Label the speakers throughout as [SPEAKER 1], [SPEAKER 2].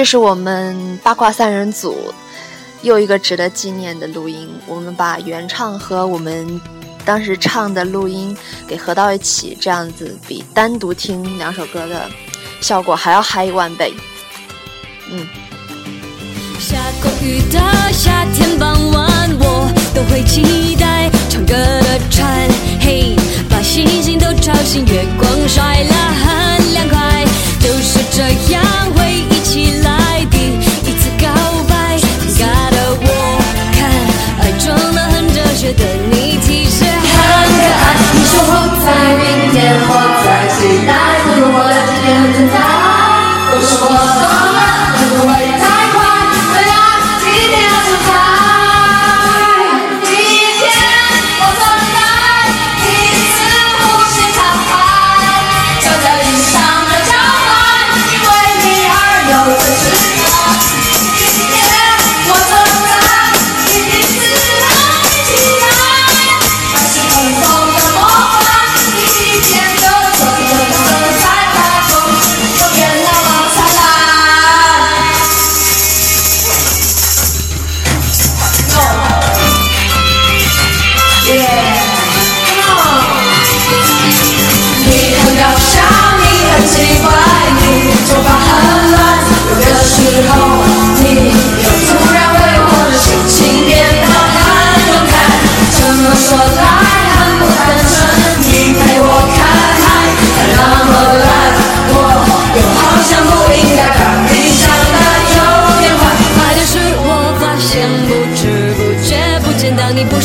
[SPEAKER 1] 这是我们八卦三人组又一个值得纪念的录音。我们把原唱和我们当时唱的录音给合到一起，这样子比单独听两首歌的效果还要嗨一万倍。嗯。
[SPEAKER 2] 下过雨的夏天傍晚，我都会期待唱歌的船，嘿，把星星都吵醒，月光晒了。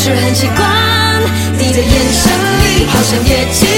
[SPEAKER 2] 是很习惯你的眼神里好像也
[SPEAKER 3] 睛。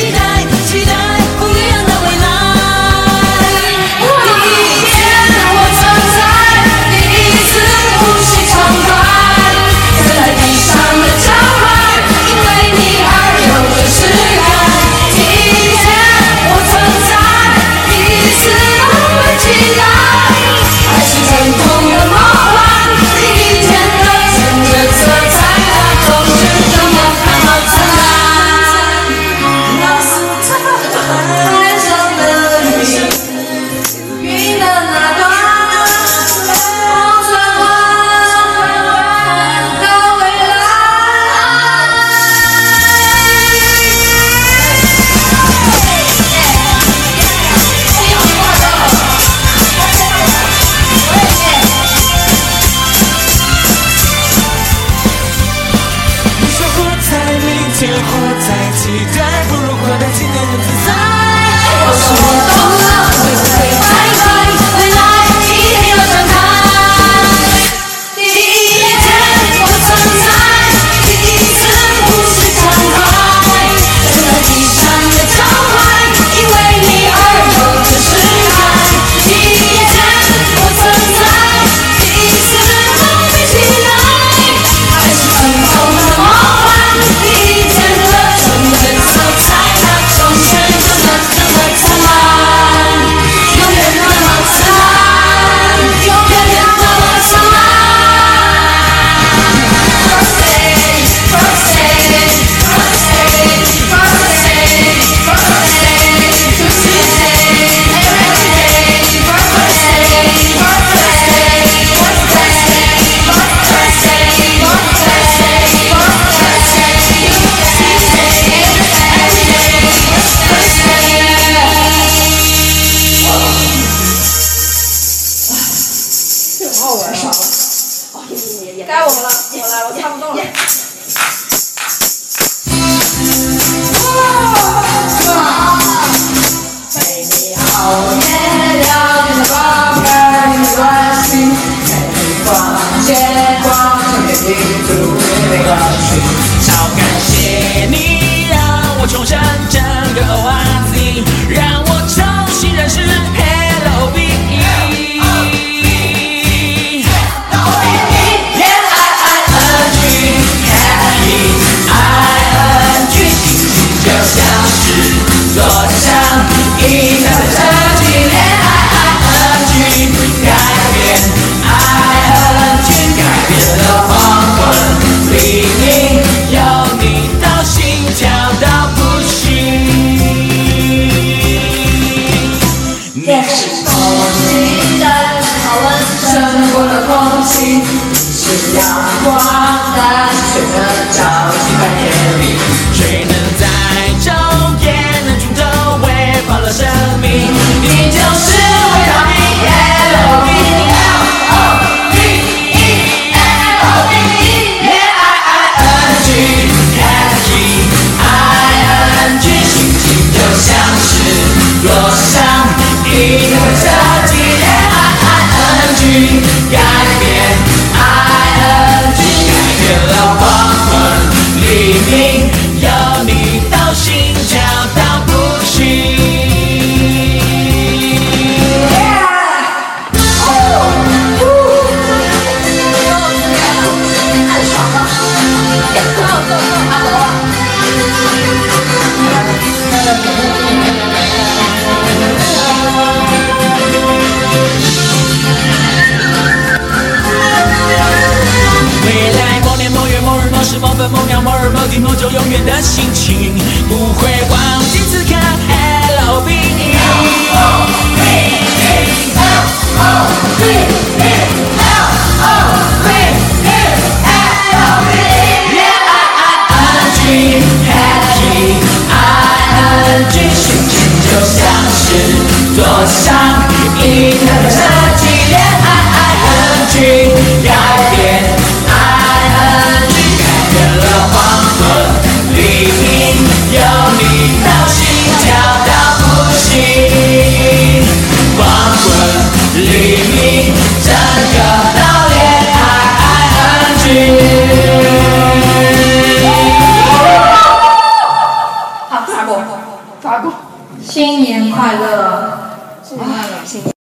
[SPEAKER 3] 空气但是好闻胜过了空气
[SPEAKER 4] 你
[SPEAKER 3] 是阳光但是却能照进半夜里水能载舟也
[SPEAKER 4] 能煮粥喂饱了生命你
[SPEAKER 3] 就是维他命 love 恋爱 ing happy ing 心情就像是
[SPEAKER 4] 未来某年某月某日某时某分某秒某人某地某种永远的心情不会忘记此刻
[SPEAKER 5] love